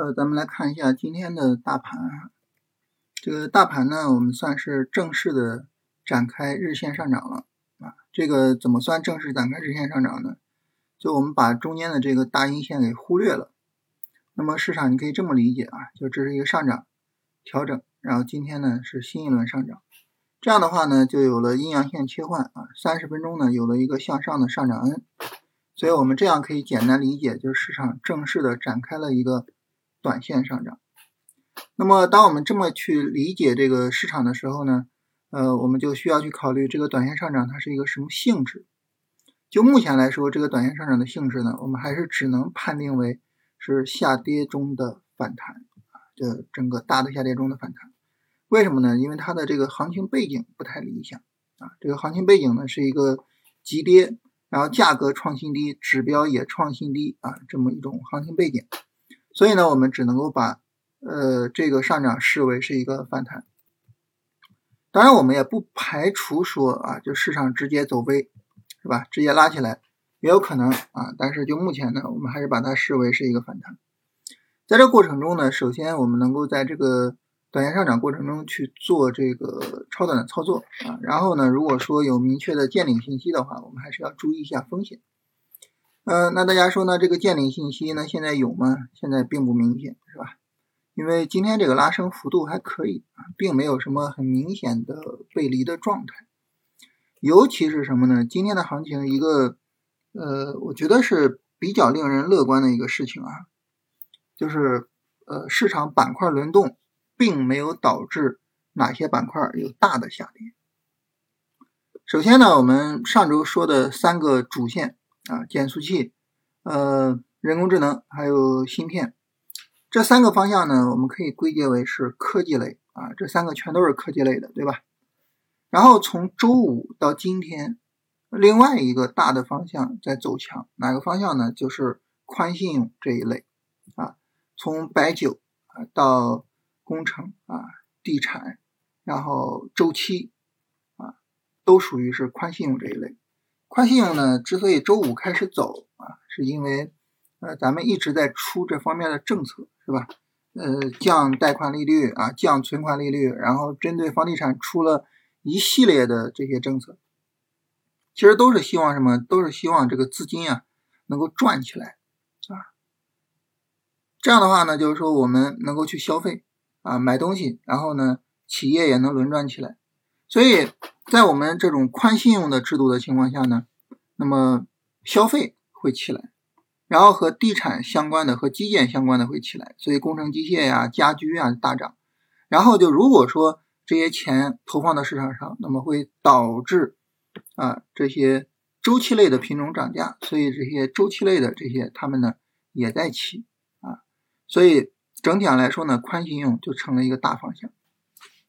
呃，咱们来看一下今天的大盘。这个大盘呢，我们算是正式的展开日线上涨了啊。这个怎么算正式展开日线上涨呢？就我们把中间的这个大阴线给忽略了。那么市场你可以这么理解啊，就这是一个上涨调整，然后今天呢是新一轮上涨。这样的话呢，就有了阴阳线切换啊，三十分钟呢有了一个向上的上涨 N。所以我们这样可以简单理解，就是市场正式的展开了一个。短线上涨，那么当我们这么去理解这个市场的时候呢，呃，我们就需要去考虑这个短线上涨它是一个什么性质。就目前来说，这个短线上涨的性质呢，我们还是只能判定为是下跌中的反弹啊，这整个大的下跌中的反弹。为什么呢？因为它的这个行情背景不太理想啊，这个行情背景呢是一个急跌，然后价格创新低，指标也创新低啊，这么一种行情背景。所以呢，我们只能够把呃这个上涨视为是一个反弹。当然，我们也不排除说啊，就市场直接走 V，是吧？直接拉起来也有可能啊。但是就目前呢，我们还是把它视为是一个反弹。在这过程中呢，首先我们能够在这个短线上涨过程中去做这个超短的操作啊。然后呢，如果说有明确的见顶信息的话，我们还是要注意一下风险。嗯，那大家说呢？这个见顶信息呢，现在有吗？现在并不明显，是吧？因为今天这个拉升幅度还可以，并没有什么很明显的背离的状态。尤其是什么呢？今天的行情一个呃，我觉得是比较令人乐观的一个事情啊，就是呃，市场板块轮动并没有导致哪些板块有大的下跌。首先呢，我们上周说的三个主线。啊，减速器，呃，人工智能还有芯片，这三个方向呢，我们可以归结为是科技类啊，这三个全都是科技类的，对吧？然后从周五到今天，另外一个大的方向在走强，哪个方向呢？就是宽信用这一类啊，从白酒啊到工程啊、地产，然后周期啊，都属于是宽信用这一类。宽信用呢，之所以周五开始走啊，是因为呃，咱们一直在出这方面的政策，是吧？呃，降贷款利率啊，降存款利率，然后针对房地产出了一系列的这些政策，其实都是希望什么？都是希望这个资金啊能够转起来啊。这样的话呢，就是说我们能够去消费啊，买东西，然后呢，企业也能轮转起来，所以。在我们这种宽信用的制度的情况下呢，那么消费会起来，然后和地产相关的、和基建相关的会起来，所以工程机械呀、家居啊大涨。然后就如果说这些钱投放到市场上，那么会导致啊这些周期类的品种涨价，所以这些周期类的这些他们呢也在起啊，所以整体上来说呢，宽信用就成了一个大方向。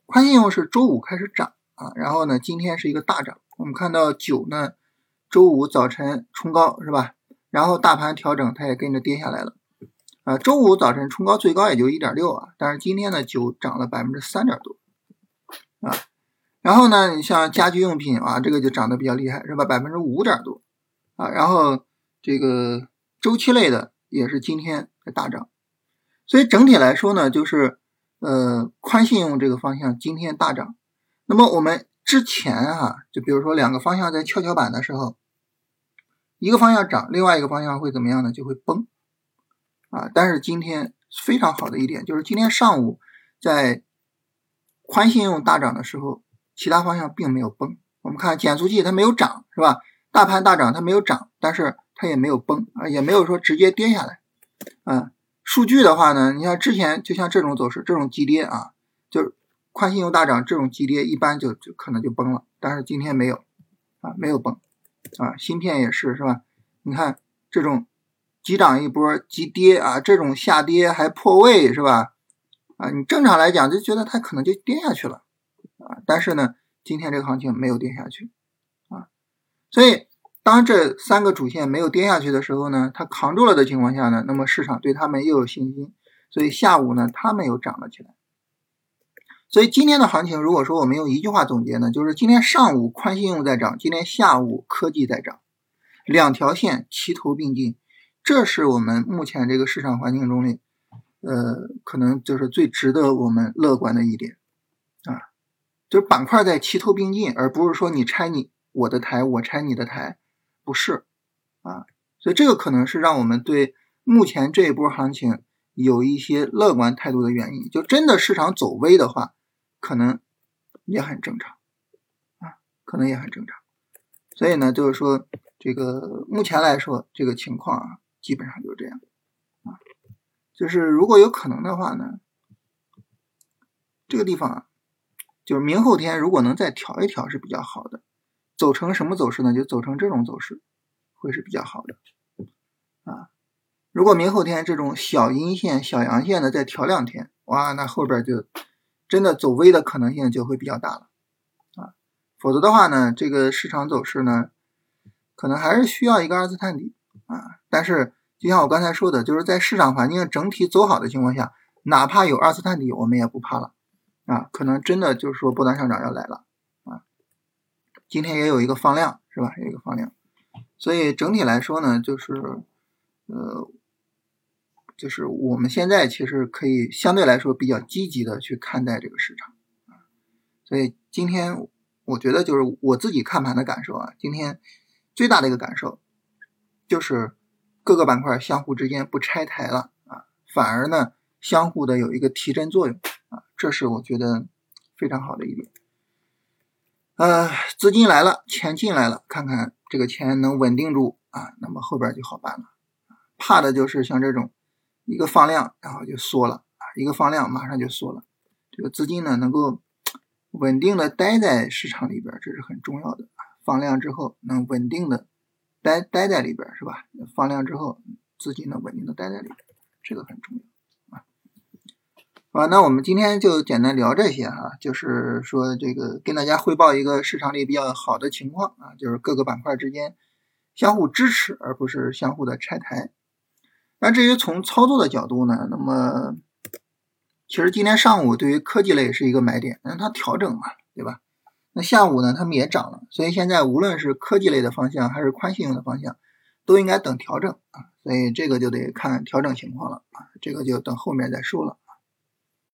宽信用是周五开始涨。啊，然后呢，今天是一个大涨。我们看到九呢，周五早晨冲高是吧？然后大盘调整，它也跟着跌下来了。啊，周五早晨冲高最高也就一点六啊，但是今天呢，九涨了百分之三点多啊。然后呢，你像家居用品啊，这个就涨得比较厉害是吧？百分之五点多啊。然后这个周期类的也是今天在大涨，所以整体来说呢，就是呃宽信用这个方向今天大涨。那么我们之前哈，就比如说两个方向在跷跷板的时候，一个方向涨，另外一个方向会怎么样呢？就会崩啊。但是今天非常好的一点就是，今天上午在宽信用大涨的时候，其他方向并没有崩。我们看减速器它没有涨，是吧？大盘大涨它没有涨，但是它也没有崩啊，也没有说直接跌下来啊。数据的话呢，你像之前就像这种走势，这种急跌啊，就。宽信用大涨，这种急跌一般就就可能就崩了，但是今天没有啊，没有崩啊，芯片也是是吧？你看这种急涨一波急跌啊，这种下跌还破位是吧？啊，你正常来讲就觉得它可能就跌下去了啊，但是呢，今天这个行情没有跌下去啊，所以当这三个主线没有跌下去的时候呢，它扛住了的情况下呢，那么市场对他们又有信心，所以下午呢，他们又涨了起来。所以今天的行情，如果说我们用一句话总结呢，就是今天上午宽信用在涨，今天下午科技在涨，两条线齐头并进，这是我们目前这个市场环境中的呃，可能就是最值得我们乐观的一点啊，就是板块在齐头并进，而不是说你拆你我的台，我拆你的台，不是啊，所以这个可能是让我们对目前这一波行情有一些乐观态度的原因。就真的市场走微的话，可能也很正常啊，可能也很正常。所以呢，就是说这个目前来说这个情况啊，基本上就是这样啊。就是如果有可能的话呢，这个地方啊，就是明后天如果能再调一调是比较好的，走成什么走势呢？就走成这种走势，会是比较好的啊。如果明后天这种小阴线、小阳线的再调两天，哇，那后边就真的走微的可能性就会比较大了啊。否则的话呢，这个市场走势呢，可能还是需要一个二次探底啊，但是。就像我刚才说的，就是在市场环境整体走好的情况下，哪怕有二次探底，我们也不怕了啊！可能真的就是说波段上涨要来了啊！今天也有一个放量，是吧？有一个放量，所以整体来说呢，就是呃，就是我们现在其实可以相对来说比较积极的去看待这个市场。所以今天我觉得就是我自己看盘的感受啊，今天最大的一个感受就是。各个板块相互之间不拆台了啊，反而呢相互的有一个提振作用啊，这是我觉得非常好的一点。呃，资金来了，钱进来了，看看这个钱能稳定住啊，那么后边就好办了。怕的就是像这种一个放量然后就缩了啊，一个放量马上就缩了。这个资金呢能够稳定的待在市场里边，这是很重要的啊。放量之后能稳定的。待待在里边是吧？放量之后，资金能稳定的待在里边，这个很重要啊。好，那我们今天就简单聊这些哈，就是说这个跟大家汇报一个市场里比较好的情况啊，就是各个板块之间相互支持，而不是相互的拆台。那至于从操作的角度呢，那么其实今天上午对于科技类是一个买点，那它调整嘛，对吧？那下午呢，他们也涨了，所以现在无论是科技类的方向还是宽信用的方向，都应该等调整啊，所以这个就得看调整情况了啊，这个就等后面再说了。